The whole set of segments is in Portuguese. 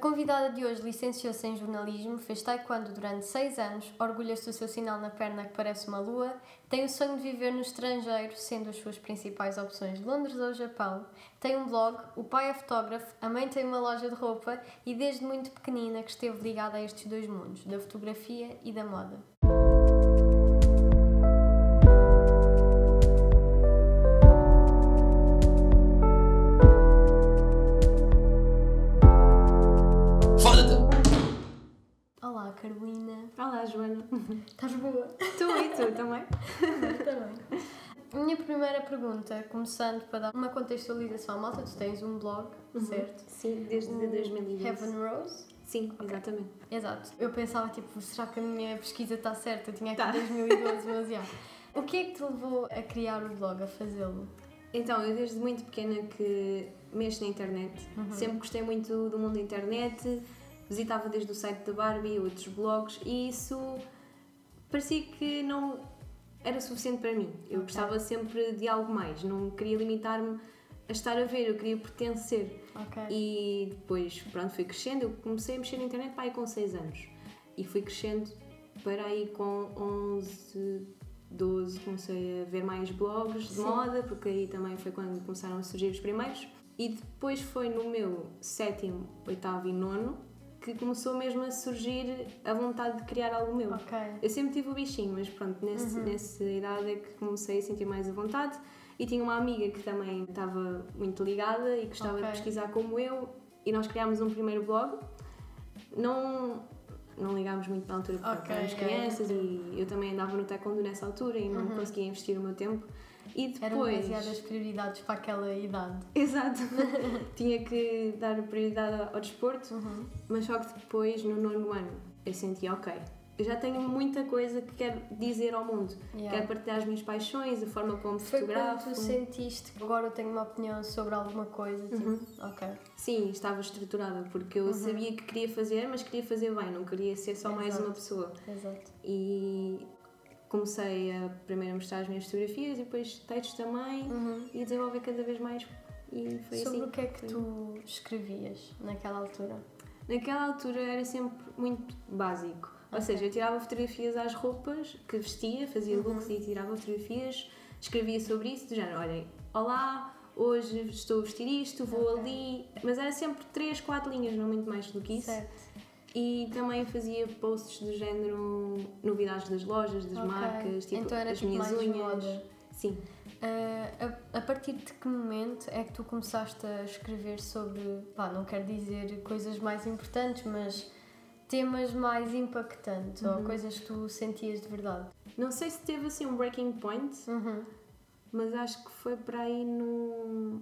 convidada de hoje licenciou-se em jornalismo, fez taekwondo durante 6 anos, orgulha-se do seu sinal na perna que parece uma lua, tem o sonho de viver no estrangeiro, sendo as suas principais opções Londres ou Japão, tem um blog, o pai é fotógrafo, a mãe tem uma loja de roupa e desde muito pequenina que esteve ligada a estes dois mundos, da fotografia e da moda. Olá, Joana. Estás boa? Tu e tu também? Também. A minha primeira pergunta, começando para dar uma contextualização à malta, tu tens um blog, certo? Sim, desde 2020. Heaven Rose? Sim, exatamente. Exato. Eu pensava, tipo, será que a minha pesquisa está certa? Eu tinha aqui Tá. 2012, mas já. O que é que te levou a criar o blog, a fazê-lo? Então, eu desde muito pequena que mexo na internet. Sempre gostei muito do mundo da internet. Visitava desde o site da Barbie, outros blogs, e isso parecia que não era suficiente para mim. Eu gostava sempre de algo mais. Não queria limitar-me a estar a ver, eu queria pertencer. Ok. E depois, pronto, fui crescendo. Eu comecei a mexer na internet para aí com 6 anos. E fui crescendo para aí com 11, 12. Comecei a ver mais blogs de Sim. moda, porque aí também foi quando começaram a surgir os primeiros. E depois foi no meu sétimo, oitavo e nono que começou mesmo a surgir a vontade de criar algo meu. Ok. Eu sempre tive o bichinho, mas pronto, nesse, Uhum. nessa idade é que comecei a sentir mais a vontade. E tinha uma amiga que também estava muito ligada e gostava Ok. de pesquisar como eu. E nós criámos um primeiro blog. Não, não ligámos muito na altura porque Ok, éramos é. crianças e eu também andava no taekwondo nessa altura e não conseguia investir o meu tempo. E Eram depois. demasiadas prioridades para aquela idade. Exato. tinha que dar prioridade ao desporto. Uhum. Mas só que depois, no nono ano, eu senti, ok, eu já tenho muita coisa que quero dizer ao mundo. Yeah. Quero partilhar as minhas paixões, a forma como Foi quando fotografo. tu sentiste que agora eu tenho uma opinião sobre alguma coisa, tipo, Uhum. ok. Sim, estava estruturada, porque eu sabia que queria fazer, mas queria fazer bem, não queria ser só mais Exato. uma pessoa. Exato. E comecei a primeiro mostrar as minhas fotografias e depois textos também Uhum. e a desenvolver cada vez mais. E foi Sobre assim. o que é que tu escrevias naquela altura? Naquela altura era sempre muito básico. Ou seja, eu tirava fotografias às roupas que vestia, fazia Uhum. looks e tirava fotografias, escrevia sobre isso, do género, olhem, olá, hoje estou a vestir isto, vou Ok. ali. Mas era sempre 3, 4 linhas, não muito mais do que isso. Certo. E também fazia posts do género novidades das lojas, das Ok. marcas, tipo então era as tipo minhas unhas. moda. Sim. Ah, a, a partir de que momento é que tu começaste a escrever sobre, pá, não quero dizer coisas mais importantes, mas temas mais impactantes Uhum. ou coisas que tu sentias de verdade? Não sei se teve assim um breaking point, Uhum. mas acho que foi para aí no,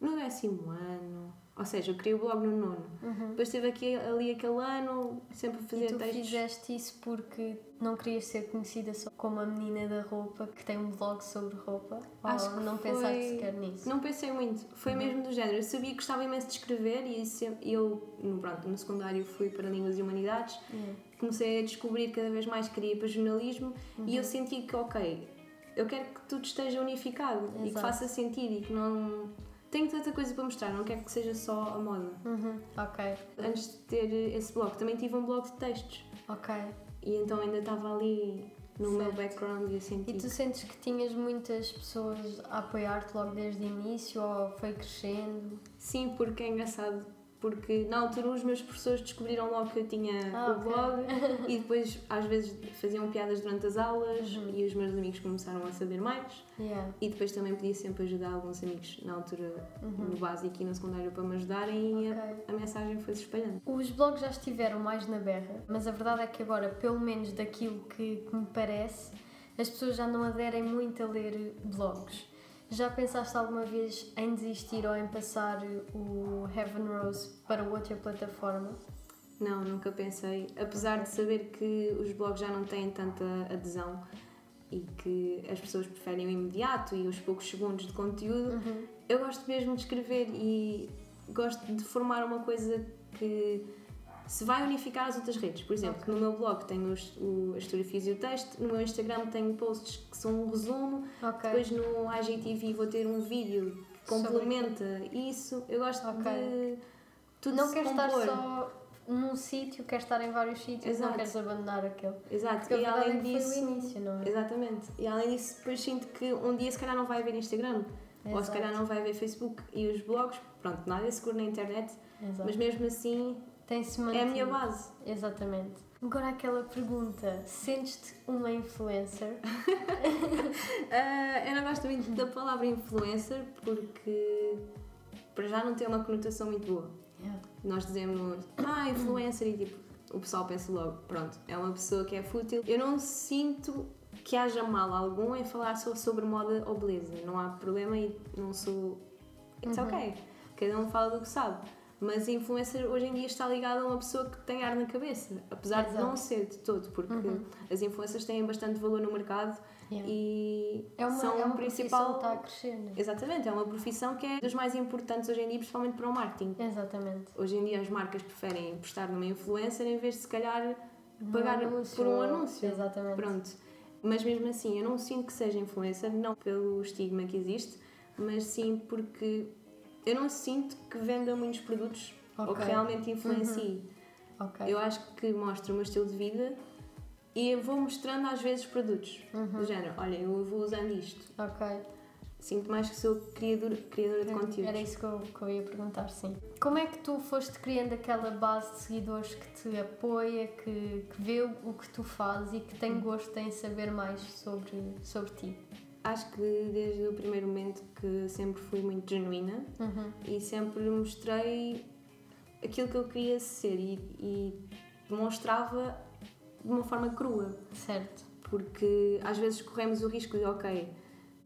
no décimo ano. Ou seja, eu criei o blog no nono. Uhum. Depois teve aqui, ali aquele ano, sempre a E fazer tu textos. fizeste isso porque não querias ser conhecida só como a menina da roupa que tem um blog sobre roupa? Acho ou que não foi- pensaste sequer nisso? Não pensei muito, foi Uhum. mesmo do género. Eu sabia que gostava imenso de escrever e sempre, eu, no, pronto, no secundário, fui para Línguas e Humanidades. Yeah. Comecei a descobrir cada vez mais que queria ir para jornalismo e Uhum. eu senti que, ok, eu quero que tudo esteja unificado e que Exato. faça sentido e que não. Tenho tanta coisa para mostrar, não quero que seja só a moda. Uhum. Ok, Antes de ter esse blog, também tive um blog de textos ok. e então ainda estava ali no meu Certo. background e senti. E tu sentes que tinhas muitas pessoas a apoiar-te logo desde o início ou foi crescendo? Sim, porque é engraçado. Porque na altura os meus professores descobriram logo que eu tinha Ah, o blog e depois às vezes faziam piadas durante as aulas Uhum. e os meus amigos começaram a saber mais Yeah. e depois também podia sempre ajudar alguns amigos na altura Uhum. no básico e no secundário para me ajudarem e a, a mensagem foi se espalhando. Os blogs já estiveram mais na berra, mas a verdade é que agora, pelo menos daquilo que, que me parece, as pessoas já não aderem muito a ler blogs. Já pensaste alguma vez em desistir ou em passar o Heaven Rose para outra plataforma? Não, nunca pensei. Apesar de saber que os blogs já não têm tanta adesão e que as pessoas preferem o imediato e os poucos segundos de conteúdo, Uhum. eu gosto mesmo de escrever e gosto de formar uma coisa que se vai unificar as outras redes. Por exemplo, Ok. no meu blog tenho os, o, as fotografias e o texto, no meu Instagram tenho posts que são um resumo, Ok. depois no IGTV vou ter um vídeo que Sobre complementa isso. Eu gosto Ok. de tudo não queres estar só num sítio, queres estar em vários sítios, não Exato. queres abandonar aquele. Exato, Porque e além é disso. foi o início, não é? Exatamente. E além disso, depois sinto que um dia se calhar não vai haver Instagram. Ou se Exato. calhar não vai haver Facebook. E os blogs, pronto, nada é seguro na internet. Exato. Mas mesmo assim, Tem-se é a mantido. minha base. Exatamente. Agora aquela pergunta, sentes-te uma influencer? Ah, eu não gosto muito da palavra influencer porque para já não tem uma conotação muito boa. Yeah. Nós dizemos, ah, influencer, e tipo, o pessoal pensa logo, pronto, é uma pessoa que é fútil. Eu não sinto que haja mal algum em falar só sobre moda ou beleza. Não há problema e não sou. It's ok. Cada um fala do que sabe. Mas a influencer hoje em dia está ligada a uma pessoa que tem ar na cabeça, apesar de Exato. não ser de todo, porque as influencers têm bastante valor no mercado Yeah. e É uma, são é uma principal. profissão que está a crescer, né? Exatamente, é uma profissão que é das mais importantes hoje em dia, principalmente para o marketing. Exatamente. Hoje em dia as marcas preferem apostar numa influencer em vez de se calhar Um pagar anúncio, por um anúncio. Exatamente. Pronto. Mas mesmo assim, eu não sinto que seja influencer, não pelo estigma que existe, mas sim porque eu não sinto que venda muitos produtos ou que realmente influencie. Ok. Eu acho que mostro o meu estilo de vida e eu vou mostrando às vezes produtos. Uhum. Do género, olha, eu vou usando isto. Ok. Sinto mais que sou criadora, criadora de conteúdos. Era isso que eu, que eu ia perguntar, sim. Como é que tu foste criando aquela base de seguidores que te apoia, que, que vê o que tu fazes e que Hum. tem gosto em saber mais sobre, sobre ti? Acho que desde o primeiro momento que sempre fui muito genuína Uhum. e sempre mostrei aquilo que eu queria ser e, e demonstrava de uma forma crua, Certo. porque às vezes corremos o risco de, ok,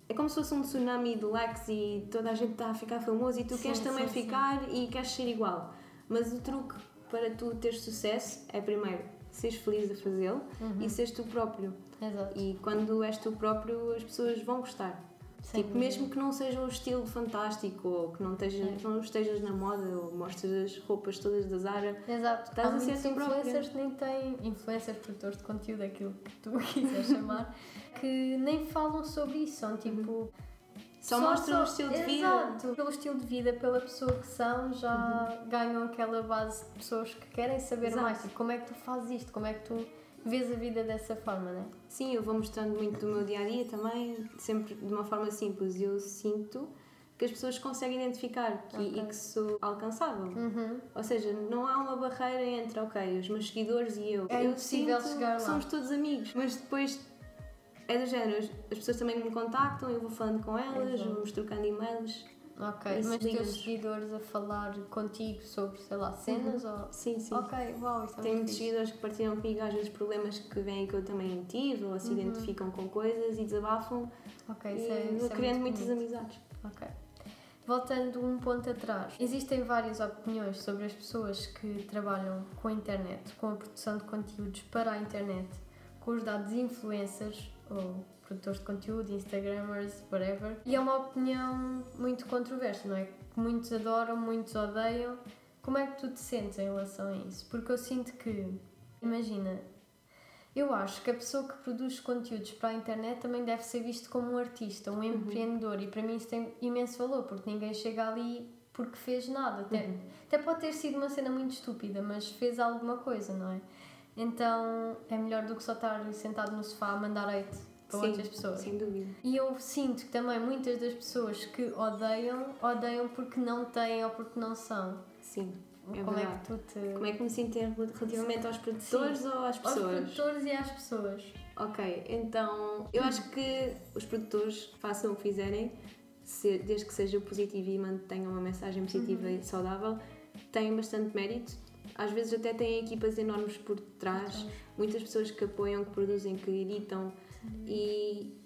é como se fosse um tsunami de likes e toda a gente está a ficar famoso e tu Sim, queres também sim, sim. ficar e queres ser igual. Mas o truque para tu teres sucesso é primeiro seres feliz a fazê-lo Uhum. e seres tu próprio. Exato. E quando és tu próprio, as pessoas vão gostar. Sem tipo, mesmo que não seja um estilo fantástico ou que não, esteja, que não estejas na moda ou mostres as roupas todas da Zara. Exato. Estás Há a ser tu influencers que nem têm influencers, produtores de conteúdo, aquilo que tu quiseres chamar, que nem falam sobre isso. São tipo. Só, mostram o estilo de vida. Exato. Pelo estilo de vida, pela pessoa que são, já ganham aquela base de pessoas que querem saber Exato. mais. Tipo, como é que tu fazes isto? Como é que tu vês a vida dessa forma, né? Sim, eu vou mostrando muito do meu dia a dia também, sempre de uma forma simples. Eu sinto que as pessoas conseguem identificar que, Ok. e que sou alcançável. Uhum. Ou seja, não há uma barreira entre, ok, os meus seguidores e eu. É eu impossível sinto chegar lá. somos todos amigos. Mas depois é do género, as- as pessoas também me contactam, eu vou falando com elas, Exato. vamos trocando e-mails. Ok. Mas teus seguidores a falar contigo sobre, sei lá, cenas ou. Sim, sim. Ok, uau, isso é Tenho muito muitos seguidores que partilham comigo às vezes problemas que vêm que eu também tive ou se Uhum. identificam com coisas e desabafam Ok, e isso é, é criando muito muitas bonito. amizades. Ok. Voltando um ponto atrás, existem várias opiniões sobre as pessoas que trabalham com a internet, com a produção de conteúdos para a internet, com os dados influencers ou produtores de conteúdo, Instagrammers, whatever. E é uma opinião muito controversa, não é? Que muitos adoram, muitos odeiam. Como é que tu te sentes em relação a isso? Porque eu sinto que, imagina, eu acho que a pessoa que produz conteúdos para a internet também deve ser visto como um artista, um empreendedor, e para mim isso tem imenso valor, porque ninguém chega ali porque fez nada. Até, até pode ter sido uma cena muito estúpida, mas fez alguma coisa, não é? Então é melhor do que só estar sentado no sofá a mandar hate para Sim, outras pessoas. Sem dúvida. E eu sinto que também muitas das pessoas que odeiam, odeiam porque não têm ou porque não são. Sim, é Como é verdade. que tu te. Como é que me sinto relativamente aos produtores ou às Aos pessoas? produtores e às pessoas. Ok, então eu acho que os produtores façam o que fizerem, se- desde que seja positivo e mantenham uma mensagem positiva Uhum. e saudável, têm bastante mérito. Às vezes até têm equipas enormes por trás, muitas pessoas que apoiam, que produzem, que editam e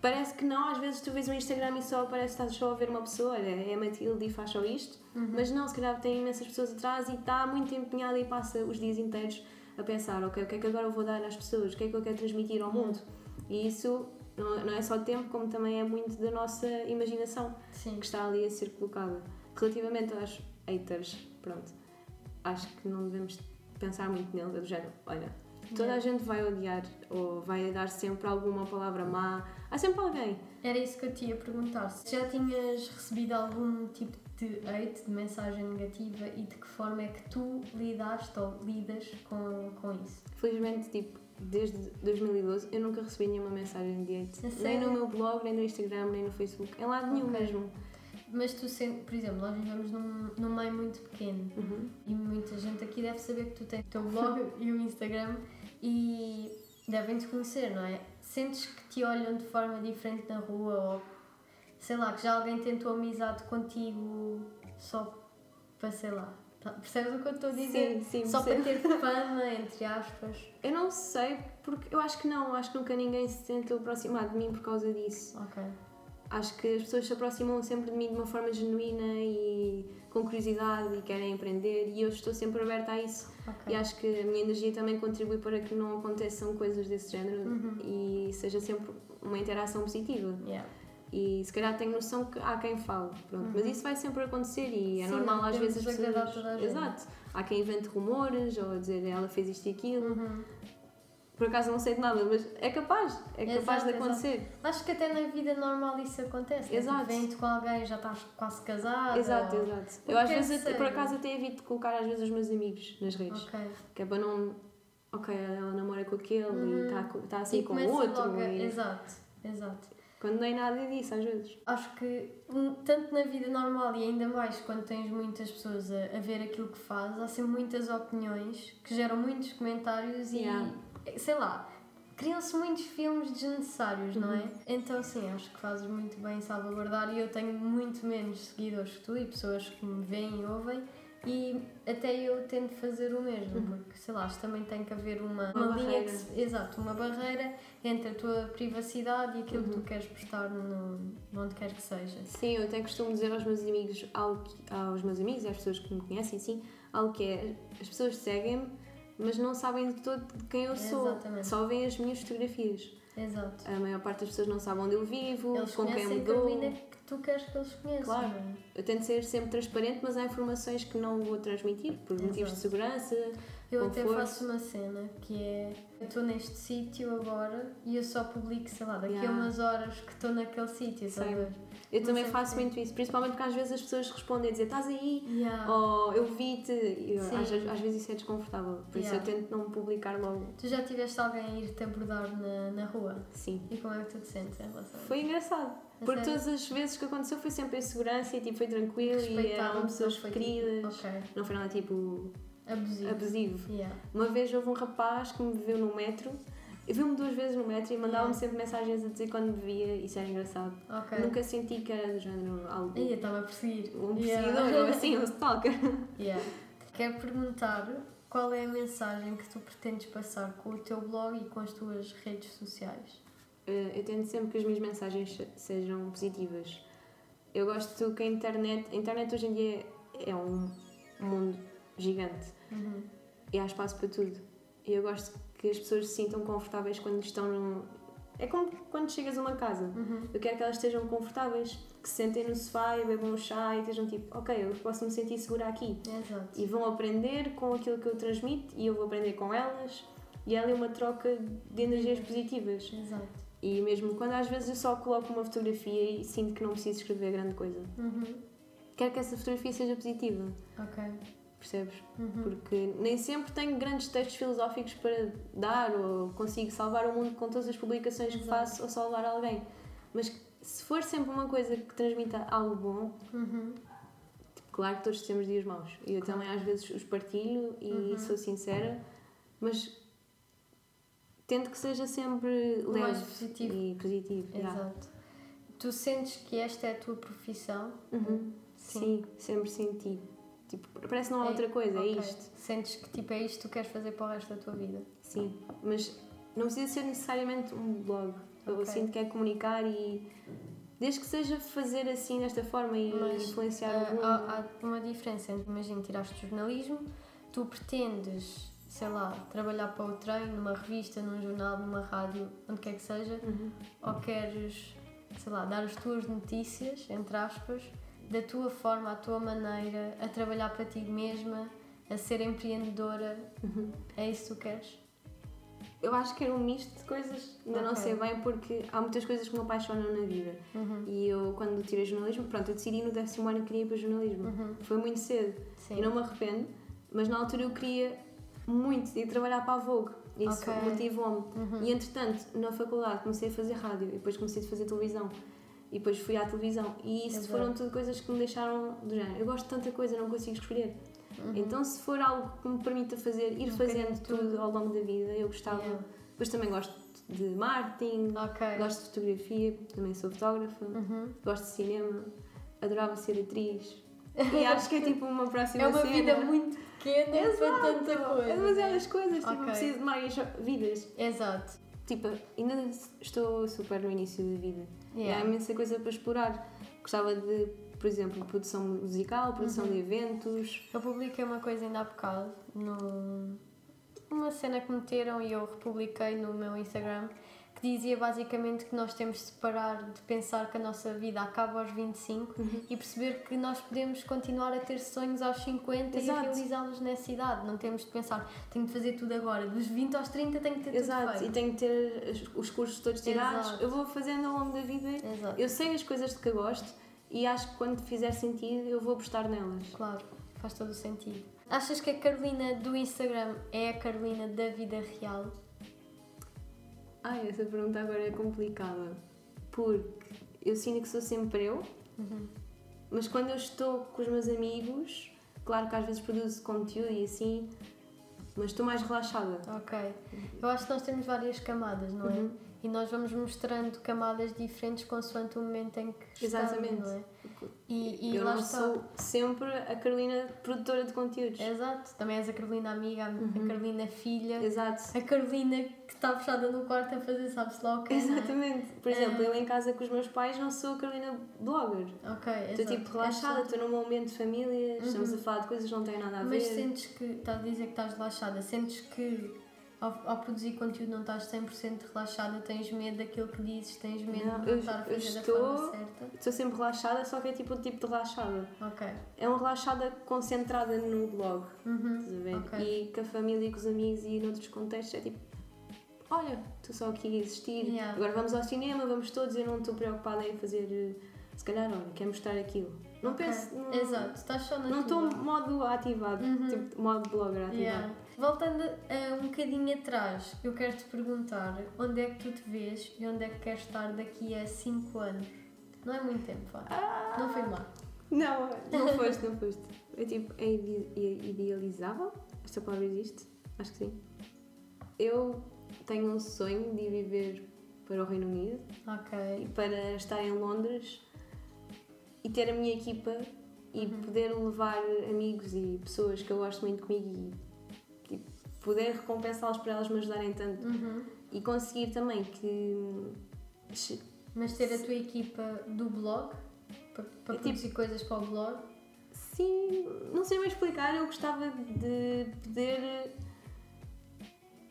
parece que não, às vezes tu vês o Instagram e só parece que estás só a ver uma pessoa, olha, é a Matilde e faz só isto, mas não, se calhar tem imensas pessoas atrás e está muito empenhada e passa os dias inteiros a pensar, ok, o que é que agora eu vou dar às pessoas, o que é que eu quero transmitir ao mundo e isso não não é só tempo, como também é muito da nossa imaginação Sim. que está ali a ser colocada. Relativamente aos haters, pronto, acho que não devemos pensar muito neles, é do género, olha, Toda Yeah. a gente vai odiar ou vai dar sempre alguma palavra má. Há sempre alguém. Era isso que eu te ia perguntar. Se já tinhas recebido algum tipo de hate, de mensagem negativa e de que forma é que tu lidaste ou lidas com, com isso? Felizmente, tipo, desde 2012 eu nunca recebi nenhuma mensagem de hate. Nem no meu blog, nem no Instagram, nem no Facebook. Em lado nenhum Ok. mesmo. Mas tu, sendo, por exemplo, nós vivemos num, num meio muito pequeno Uhum. e muita gente aqui deve saber que tu tens o teu blog e o Instagram e devem te conhecer, não é? Sentes que te olham de forma diferente na rua ou sei lá, que já alguém tentou amizade contigo só para sei lá. tá- Percebes o que eu estou a dizer? Sim, sim, só para percebo. ter fama, entre aspas. Eu não sei, porque eu acho que não. Acho que nunca ninguém se tentou aproximar de mim por causa disso. Ok. Acho que as pessoas se aproximam sempre de mim de uma forma genuína e com curiosidade e querem aprender e eu estou sempre aberta a isso. ok. E acho que a minha energia também contribui para que não aconteçam coisas desse género Uhum. e seja sempre uma interação positiva. Yeah. E se calhar tenho noção que há quem fale, pronto. Mas isso vai sempre acontecer e é Uhum. Sim, normal às vezes as pessoas. Exato. Há quem invente rumores ou dizer ela fez isto e aquilo. Uhum. Por acaso não sei de nada, mas é capaz, é capaz Exato, de acontecer. Acho que até na vida normal isso acontece. Exato. Né? Tipo, Vem-te com alguém, já estás quase casada. Exato, ou- exato. Eu às é vezes, até- por acaso, até evito colocar às vezes os meus amigos nas redes. Ok. Que é para não. Ok, ela namora com aquele e está tá assim e com o outro. logo e- Exato, exato. Quando nem nada disso, às vezes. Acho que hum, tanto na vida normal e ainda mais quando tens muitas pessoas a, a ver aquilo que fazes, há sempre muitas opiniões que geram muitos comentários Yeah. e sei lá. Criam-se muitos filmes desnecessários, não é? Uhum. Então, sim, acho que fazes muito bem em salvaguardar. E eu tenho muito menos seguidores que tu e pessoas que me veem e ouvem, e até eu tento fazer o mesmo, porque sei lá, acho que também tem que haver uma, Uhum. Uma linha que se- exato, uma barreira entre a tua privacidade e aquilo que Uhum. tu queres postar no, onde quer que seja. Sim, eu até costumo dizer aos meus amigos, que- aos meus amigos e às pessoas que me conhecem, sim, algo que é, as pessoas seguem-me, mas não sabem de todo de quem eu sou. Exatamente. Só veem as minhas fotografias. Exato. A maior parte das pessoas não sabe onde eu vivo, Eles com quem me dou. Carolina que tu queres que eles conheçam. Claro. é? Eu tento ser sempre transparente, mas há informações que não vou transmitir por motivos de Exato. segurança. Eu até conforto. faço uma cena que é eu estou neste sítio agora e eu só publico, sei lá, daqui a Yeah. umas horas que estou naquele sítio, a ver? Eu Não também faço muito isso, principalmente porque às vezes as pessoas respondem a dizer estás aí, Yeah. ou eu vi-te, às, vezes- às vezes isso é desconfortável, por isso eu Yeah. tento não publicar logo. Tu já tiveste alguém a ir-te abordar na, na rua? Sim. E como é que tu te sentes em relação a isso? Foi engraçado, A porque todas as vezes que aconteceu foi sempre em segurança e tipo, foi tranquilo e eram pessoas foi tipo- queridas, Ok. não foi nada tipo Abusivo. abusivo. Yeah. Uma vez houve um rapaz que me viu no metro, viu-me duas vezes no metro e mandava-me Yeah. sempre mensagens a dizer quando me via, isso era engraçado. Ok. Nunca senti que era do género algo. Eu estava a perseguir. Um Yeah. perseguidor ou assim, um stalker. Yeah. Quero perguntar qual é a mensagem que tu pretendes passar com o teu blog e com as tuas redes sociais. Eh, Eu tento sempre que as minhas mensagens se- sejam positivas. Eu gosto que a internet. A internet hoje em dia é um mundo gigante Uhum. e há espaço para tudo. E eu gosto que as pessoas se sintam confortáveis quando estão num. É como quando chegas a uma casa. Uhum. Eu quero que elas estejam confortáveis, que se sentem no sofá e bebam um chá e estejam tipo, ok, eu posso me sentir segura aqui. Exato. E vão aprender com aquilo que eu transmito e eu vou aprender com elas. E ela é uma troca de energias positivas. Exato. E mesmo quando às vezes eu só coloco uma fotografia e sinto que não preciso escrever grande coisa. Uhum. Quero que essa fotografia seja positiva, Ok. Percebes? Uhum. Porque nem sempre tenho grandes textos filosóficos para dar ou consigo salvar o mundo com todas as publicações que Exato. faço ou salvar alguém. Mas se for sempre uma coisa que transmita algo bom, Uhum. claro que todos temos dias maus. E eu Claro. também às vezes os partilho e Uhum. sou sincera, mas tento que seja sempre leve mais positivo. e positivo. yeah. Exato. Tu sentes que esta é a tua profissão? Uhum. Sim. sempre senti. Tipo, parece que não há É- outra coisa, ok. é isto. Sentes que tipo, é isto que tu queres fazer para o resto da tua vida? Sim, mas não precisa ser necessariamente um blog. Eu Ok. sinto que é comunicar e desde que seja fazer assim desta forma e Mas, influenciar Ah, o mundo. há, há uma diferença entre, imagina, tiraste jornalismo, tu pretendes, sei lá, trabalhar para o trem, numa revista, num jornal, numa rádio, onde quer que seja, Uhum. ou queres, sei lá, dar as tuas notícias, entre aspas, da tua forma, à tua maneira, a trabalhar para ti mesma, a ser empreendedora, Uhum. é isso que tu queres? eu acho que era um misto de coisas, ainda não Ok. sei bem, porque há muitas coisas que me apaixonam na vida. Uhum. E eu, quando tirei jornalismo, pronto, eu decidi no décimo ano que queria ir para jornalismo. Uhum. Foi muito cedo. Sim. E não me arrependo, mas na altura eu queria muito ir trabalhar para a Vogue. Isso Ok. motivou-me. Uhum. E entretanto, na faculdade comecei a fazer rádio e depois comecei a fazer televisão. E depois fui à televisão. E isso Exato. foram tudo coisas que me deixaram do género. Eu gosto de tanta coisa, não consigo escolher. Então, se for algo que me permita fazer, ir Um fazendo tudo ao longo da vida, eu gostava. Yeah. Depois também gosto de marketing, Ok. gosto de fotografia, também sou fotógrafa, Uhum. gosto de cinema, adorava ser atriz. E acho que é tipo uma próxima É uma cena. vida muito pequena para Exato. tanta coisa. É demasiadas coisas, tipo, Ok. preciso de mais vidas. Exato. Tipo, ainda estou super no início da vida. Yeah. há imensa coisa para explorar. Gostava de, por exemplo, produção musical, produção Uhum. de eventos. Eu publiquei uma coisa ainda há bocado no... uma cena que meteram e eu republiquei no meu Instagram que dizia basicamente que nós temos de separar de pensar que a nossa vida acaba aos 25 Uhum. e perceber que nós podemos continuar a ter sonhos aos 50 e a Exato. realizá-los nessa idade. Não temos de pensar, tenho de fazer tudo agora. Dos 20 aos 30 tenho que ter Exato, tudo e feito. tenho que ter os- os cursos todos tirados. Exato. Eu vou fazendo ao longo da vida. Exato. Eu sei as coisas de que eu gosto e acho que quando fizer sentido eu vou apostar nelas. Claro, faz todo o sentido. Achas que a Carolina do Instagram é a Carolina da vida real? Ai, essa pergunta agora é complicada. Porque eu sinto que sou sempre eu, Uhum. mas quando eu estou com os meus amigos, claro que às vezes produzo conteúdo e assim, mas estou mais relaxada. Ok. Eu acho que nós temos várias camadas, não é? Uhum. E nós vamos mostrando camadas diferentes consoante o momento em que Exatamente. estamos, não é? E, e eu não está. sou sempre a Carolina produtora de conteúdos. Exato. Também és a Carolina amiga, a Uhum. Carolina filha, Exato. a Carolina que está fechada no quarto a fazer sabe-se lá o que Exatamente. Por exemplo, É. eu em casa com os meus pais não sou a Carolina blogger. Ok, Estou tipo relaxada, estou num momento de família, estamos a falar de coisas que não têm nada a ver. Mas sentes que, estás a dizer que estás relaxada, sentes que ao, ao produzir conteúdo não estás 100% relaxada, tens medo daquilo que dizes, tens medo Não, de não estar a fazer estou- da forma certa? Estou sempre relaxada, só que é tipo o tipo de relaxada. Ok. É uma relaxada concentrada no blog, Uhum. estás a ver? Ok. E com a família e com os amigos e noutros contextos é tipo, olha, estou só aqui a existir, Yeah. agora vamos ao cinema, vamos todos, eu não estou preocupada em fazer, se calhar, olha, quero mostrar aquilo. Não Ok. penso, não, Exato, estás só na não estou modo ativado, Uhum. tipo modo blogger ativado. Yeah. Voltando um bocadinho atrás, eu quero te perguntar onde é que tu te vês e onde é que queres estar daqui a 5 anos? Não é muito tempo, vá. Ah! Não foi mal. Não, não foste, não foste. É tipo, é é idealizável? Esta palavra existe? Acho que sim. Eu tenho um sonho de ir viver para o Reino Unido e para estar em Londres e ter a minha equipa e Uhum. poder levar amigos e pessoas que eu gosto muito comigo e poder recompensá-los por elas me ajudarem tanto Uhum. e conseguir também que Mas ter a tua equipa do blog, para, para É tipo- produzir coisas para o blog, Sim, não sei mais explicar. Eu gostava de poder.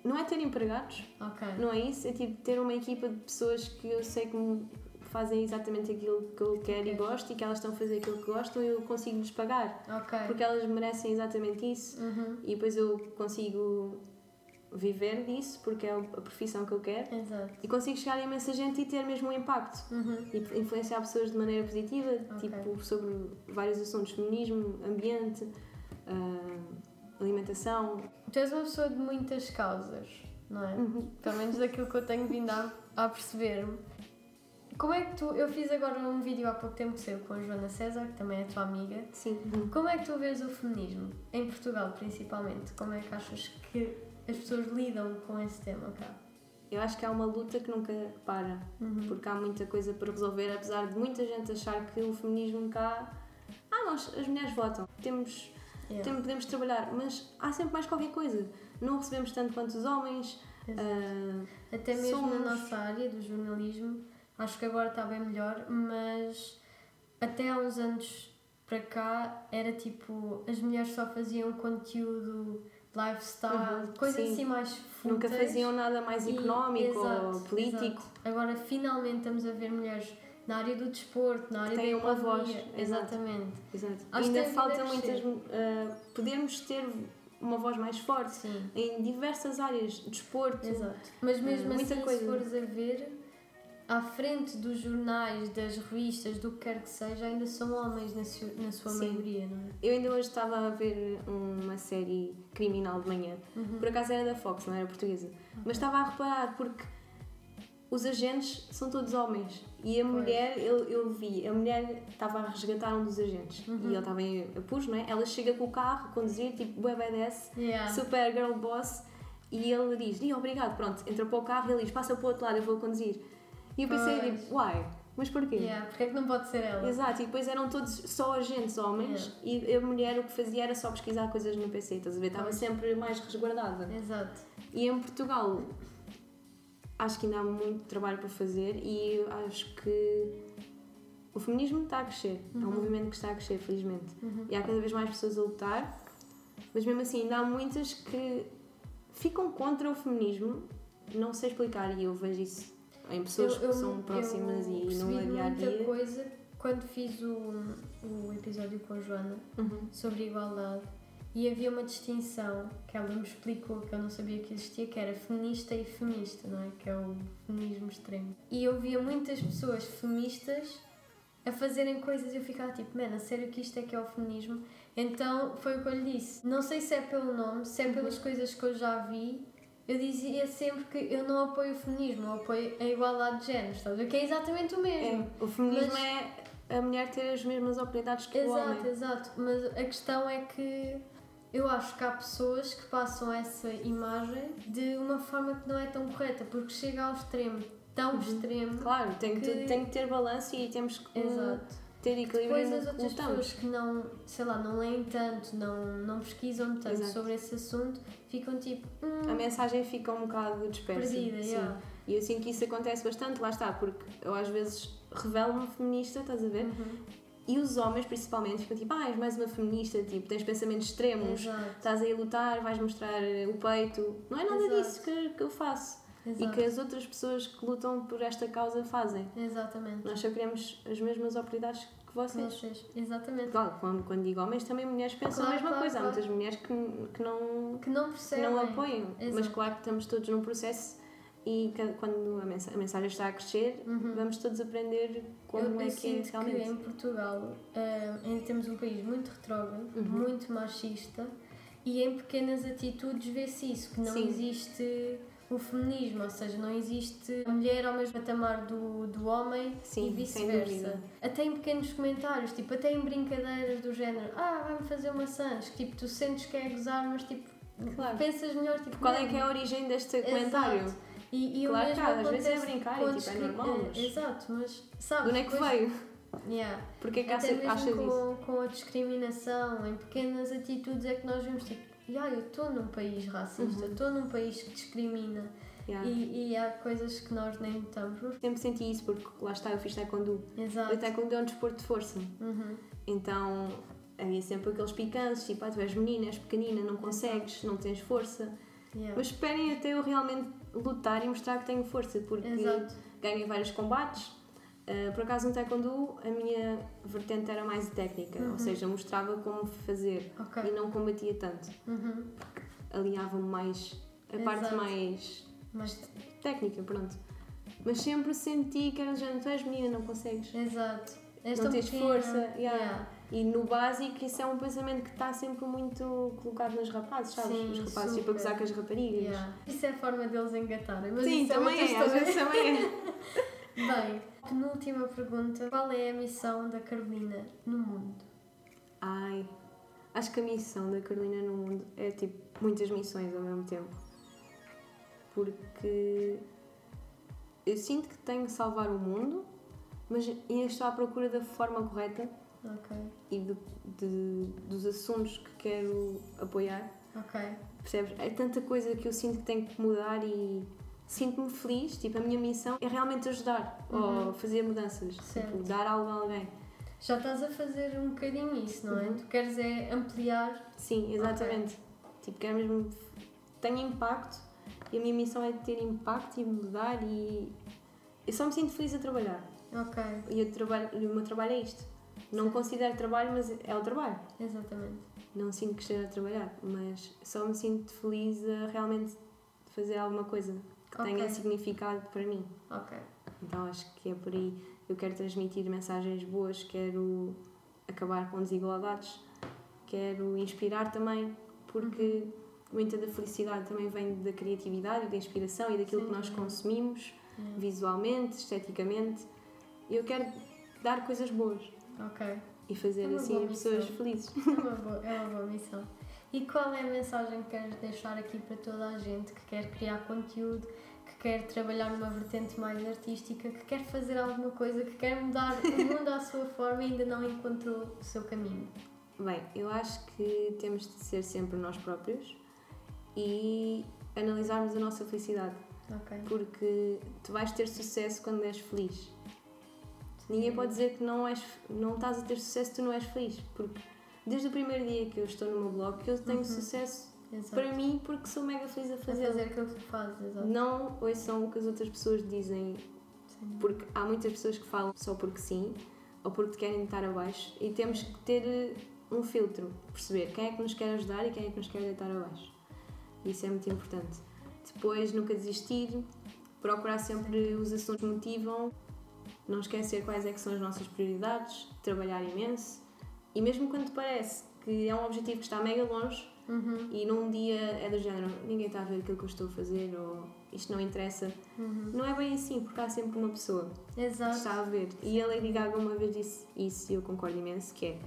Não é ter empregados, ok. não é isso. É tipo ter uma equipa de pessoas que eu sei que me fazem exatamente aquilo que eu quero e Ok. gosto e que elas estão a fazer aquilo que gostam e eu consigo lhes pagar. Ok. Porque elas merecem exatamente isso Uhum. e depois eu consigo viver disso porque é a profissão que eu quero Exato. e consigo chegar a imensa gente e ter mesmo um impacto Uhum. e influenciar pessoas de maneira positiva, Ok. tipo sobre vários assuntos, feminismo, ambiente, ah, alimentação. Tu és uma pessoa de muitas causas, não é? Uhum. Pelo menos daquilo que eu tenho vindo a, a perceber-me. Como é que tu. Eu fiz agora um vídeo há pouco tempo seu com a Joana César, que também é tua amiga. Sim. Como é que tu vês o feminismo? Em Portugal, principalmente. Como é que achas que as pessoas lidam com esse tema cá? Eu acho que há uma luta que nunca para, Uhum. porque há muita coisa para resolver, apesar de muita gente achar que o feminismo cá. Ah, nós, as mulheres votam, temos, Yeah. podemos trabalhar, mas há sempre mais qualquer coisa. Não recebemos tanto quanto os homens. Ah, Até mesmo somos- na nossa área do jornalismo, acho que agora está bem melhor, mas até há uns anos para cá era tipo, as mulheres só faziam conteúdo lifestyle, Uhum, coisas sim. assim mais fúteis. nunca faziam nada mais E- económico ou exato, político. exato. Agora finalmente estamos a ver mulheres na área do desporto, na área da têm uma voz. Exatamente. Exato. Acho Ainda tem falta a muitas. ah, podermos ter uma voz mais forte Sim. em diversas áreas, desporto. Exato. Mas mesmo muita assim, coisa. se fores a ver, à frente dos jornais, das revistas, do que quer que seja, ainda são homens na, su- na sua Sim. maioria, não é? Eu ainda hoje estava a ver uma série criminal de manhã. Uhum. Por acaso era da Fox, não era portuguesa. Mas estava a reparar porque os agentes são todos homens. E a Pois. mulher, eu, eu vi, a mulher estava a resgatar um dos agentes. Uhum. E ele estava em apuros, não é? Ela chega com o carro a conduzir, tipo, bué BDS, Yeah. super girl boss. E ele diz, "Ih, obrigado, pronto. Entrou para o carro e ele diz, passa para o outro lado, eu vou conduzir. E eu pensei, Pois. tipo, uai, mas porquê? Yeah. Porque é que não pode ser ela? Exato, e depois eram todos só agentes homens e a mulher o que fazia era só pesquisar coisas no PC, estás a ver? Estava sempre mais resguardada. Exato. E em Portugal acho que ainda há muito trabalho para fazer e acho que o feminismo está a crescer. É um movimento que está a crescer, felizmente. Uhum. E há cada vez mais pessoas a lutar, mas mesmo assim ainda há muitas que ficam contra o feminismo. Não sei explicar e eu vejo isso em pessoas que são próximas eu e no percebi dia a muita dia. coisa quando fiz o, o episódio com a Joana Uhum. sobre igualdade e havia uma distinção que ela me explicou que eu não sabia que existia, que era feminista e feminista, não é? Que é o feminismo extremo. E eu via muitas pessoas feministas a fazerem coisas e eu ficava tipo, mano, a sério que isto é que é o feminismo? Então foi o que eu lhe disse. Não sei se é pelo nome, se é pelas coisas que eu já vi. Eu dizia sempre que eu não apoio o feminismo, eu apoio a igualdade de géneros, estás a ver? Que é exatamente o mesmo. É, o feminismo Mas- é a mulher ter as mesmas oportunidades que o Exato, homem. exato. Mas a questão é que eu acho que há pessoas que passam essa imagem de uma forma que não é tão correta, porque chega ao extremo, tão Uhum. extremo. Claro, tem que, Que- tem que ter balanço e temos que Exato. Ter equilíbrio Depois no as outras pessoas que não, sei lá, não leem tanto, não, não pesquisam tanto Exato. sobre esse assunto, ficam tipo, hum, A mensagem fica um bocado dispersa. perdida, sim. yeah. E eu sinto que isso acontece bastante, lá está, porque eu às vezes revelo-me feminista, estás a ver? Uhum. E os homens, principalmente, ficam tipo, ah, és mais uma feminista, tipo, tens pensamentos extremos, Exato, estás aí a lutar, vais mostrar o peito. Não é nada Exato. disso que, que eu faço. E exato. que as outras pessoas que lutam por esta causa fazem. Exatamente. Nós só queremos as mesmas oportunidades que vocês. Vocês. Exatamente. Claro, quando, quando digo homens, também mulheres pensam Claro, a mesma claro, coisa. Há claro. muitas mulheres que, que, não, Que não que percebem. não apoiam. Mas Exato. claro que estamos todos num processo e que- quando a mensa- a mensagem está a crescer, Uhum. vamos todos aprender como eu, é eu que é sinto realmente. que em Portugal eh, ainda temos um país muito retrógrado, Uhum. muito machista e em pequenas atitudes vê-se isso, que não Sim. existe o feminismo, ou seja, não existe a mulher ao mesmo patamar do, do homem Sim, e vice-versa. Até em pequenos comentários, tipo, até em brincadeiras do género, ah, vai-me fazer maçãs, que tipo, tu sentes que é gozar, mas tipo, Claro. pensas melhor, tipo, Qual é "Não, que é a origem deste Exato. comentário? E, e Claro mesmo há, às vezes é brincar e, tipo, é normal, é, mas- Exato, mas sabes, De onde é que depois- veio? Yeah. Porquê que Até acha, mesmo isso? com, com a discriminação, em pequenas atitudes é que nós vemos tipo, yeah, eu estou num país racista, Uhum. estou num país que discrimina Yeah. e, e há coisas que nós nem notamos. Sempre senti isso porque lá está, eu fiz taekwondo. Exato. O taekwondo é um desporto de força. Uhum. Então havia sempre aqueles picantes, tipo, ah, tu és menina, és pequenina, não consegues, não tens força. Yeah. Mas esperem até eu realmente lutar e mostrar que tenho força, porque Exato. ganhei vários combates. Uh, por acaso no taekwondo a minha vertente era mais técnica, Uhum. ou seja, mostrava como fazer Ok. e não combatia tanto. Uhum. Aliava-me mais a parte Exato. mais Mas, técnica, pronto. Mas sempre senti que era do género, tu és menina, não consegues. exato. És Não tens pequena. força, yeah. Yeah. E no básico isso é um pensamento que está sempre muito colocado nos rapazes, sabes? Sim, Os rapazes tipo a super. gozar com as raparigas. Yeah. Isso é a forma deles engatarem. Mas Sim, isso também é, é, às vezes também é. Bem, penúltima pergunta. Qual é a missão da Carolina no mundo? Ai, acho que a missão da Carolina no mundo é tipo muitas missões ao mesmo tempo. Porque eu sinto que tenho que salvar o mundo, mas ainda estou à procura da forma correta Ok, e de, de- dos assuntos que quero apoiar. ok. Percebes? É tanta coisa que eu sinto que tenho que mudar e sinto-me feliz. Tipo, a minha missão é realmente ajudar Uhum. ou fazer mudanças. Certo. Tipo, dar algo a alguém. Já estás a fazer um bocadinho isso, não é? Uhum. Tu queres é ampliar. Sim, exatamente. Tipo, quero mesmo. Tenho impacto e a minha missão é ter impacto e mudar e. Eu só me sinto feliz a trabalhar. Ok, E, eu trabalho, o meu trabalho é isto. Não Sim. considero trabalho, mas é o trabalho. exatamente. não sinto que esteja a trabalhar, mas só me sinto feliz a realmente fazer alguma coisa que Ok. tenha significado para mim. Ok. Então acho que é por aí. Eu quero transmitir mensagens boas, quero acabar com desigualdades, quero inspirar também, porque muita da felicidade também vem da criatividade, da inspiração e daquilo Sim. que nós consumimos Yeah. visualmente, esteticamente. Eu quero dar coisas boas Ok. e fazer É assim as pessoas felizes. É uma, boa, é uma boa missão. E qual é a mensagem que queres deixar aqui para toda a gente que quer criar conteúdo, que quer trabalhar numa vertente mais artística, que quer fazer alguma coisa, que quer mudar o mundo à sua forma e ainda não encontrou o seu caminho? Bem, eu acho que temos de ser sempre nós próprios e analisarmos a nossa felicidade. Ok. porque tu vais ter sucesso quando és feliz. Ninguém pode dizer que não, és, não estás a ter sucesso, tu não és feliz, porque desde o primeiro dia que eu estou no meu blog que eu tenho Uhum. sucesso Exato. para mim porque sou mega feliz a A fazer. fazer aquilo que tu fazes, exato. Não ouçam o que as outras pessoas dizem, Sim. porque há muitas pessoas que falam só porque sim ou porque querem estar abaixo e temos que ter eh, um filtro, perceber quem é que nos quer ajudar e quem é que nos quer deitar abaixo. Isso é muito importante. Depois, nunca desistir, procurar sempre os assuntos que motivam, não esquecer quais é que são as nossas prioridades, trabalhar imenso e mesmo quando te parece que é um objetivo que está mega longe Uhum. e num dia é do género, ninguém está a ver aquilo que eu estou a fazer ou isto não interessa, Uhum. não é bem assim, porque há sempre uma pessoa que Exato. está a ver. E a Lady Gaga uma vez disse isso e eu concordo imenso, que é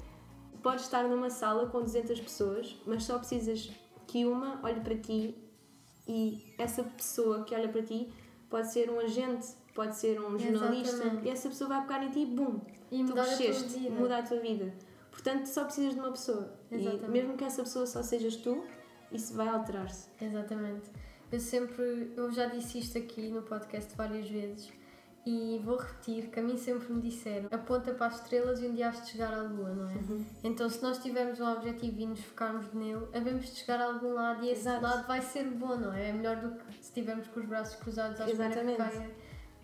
podes estar numa sala com 200 pessoas, mas só precisas que uma olhe para ti e essa pessoa que olha para ti pode ser um agente, pode ser um jornalista Exatamente. e essa pessoa vai pegar em ti e bum, E tu mudar a tua cresceste, vida. muda a tua vida. Portanto, só precisas de uma pessoa. Exatamente. E mesmo que essa pessoa só sejas tu, isso vai alterar-se. Exatamente. Eu sempre, eu já disse isto aqui no podcast várias vezes e vou repetir que a mim sempre me disseram aponta para as estrelas e um dia has de chegar à lua, não é? Uhum. Então se nós tivermos um objetivo e nos focarmos nele, havemos de chegar a algum lado e esse Exato. lado vai ser bom, não é? É melhor do que se estivermos com os braços cruzados à espera que caia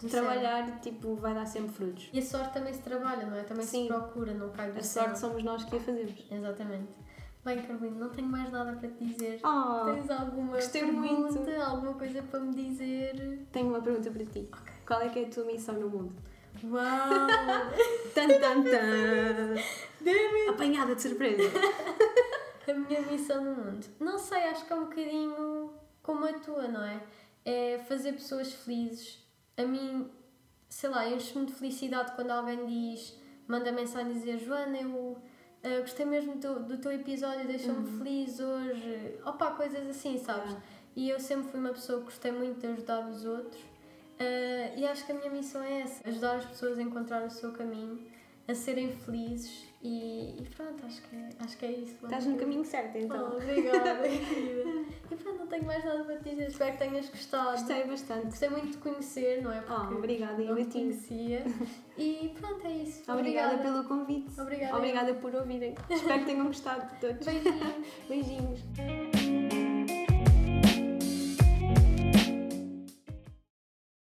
do céu. Trabalhar, tipo, vai dar sempre frutos. E a sorte também se trabalha, não é? Também Sim. se procura, não cai do A céu. sorte somos nós que a fazemos. Exatamente. Bem, Carolina, não tenho mais nada para te dizer. Oh, Tens alguma gostei pergunta, muito. alguma coisa para me dizer? tenho uma pergunta para ti. Qual é que é a tua missão no mundo? Uau! Tan, tan, tan. Apanhada de surpresa. a minha missão no mundo. Não sei, acho que é um bocadinho como a tua, não é? É fazer pessoas felizes. A mim, sei lá, enche-me de felicidade quando alguém diz, manda mensagem dizer Joana, eu eh, gostei mesmo do, do teu episódio, deixou-me feliz hoje. Opa, coisas assim, sabes? Yeah. E eu sempre fui uma pessoa que gostei muito de ajudar os outros. eh, e acho que a minha missão é essa: ajudar as pessoas a encontrar o seu caminho, a serem felizes. E, e pronto, acho que, é, acho que é isso. Estás no caminho certo, Oh, então. obrigada, querida. E pronto, não tenho mais nada para te dizer. Espero que tenhas gostado. Gostei bastante. Gostei muito de conhecer, não é? Oh, Porque obrigada, não eu a te conhecia. E pronto, é isso. Obrigada pelo convite. Obrigada. Obrigada por ouvirem. Espero que tenham gostado de todos. Beijinhos. Beijinhos.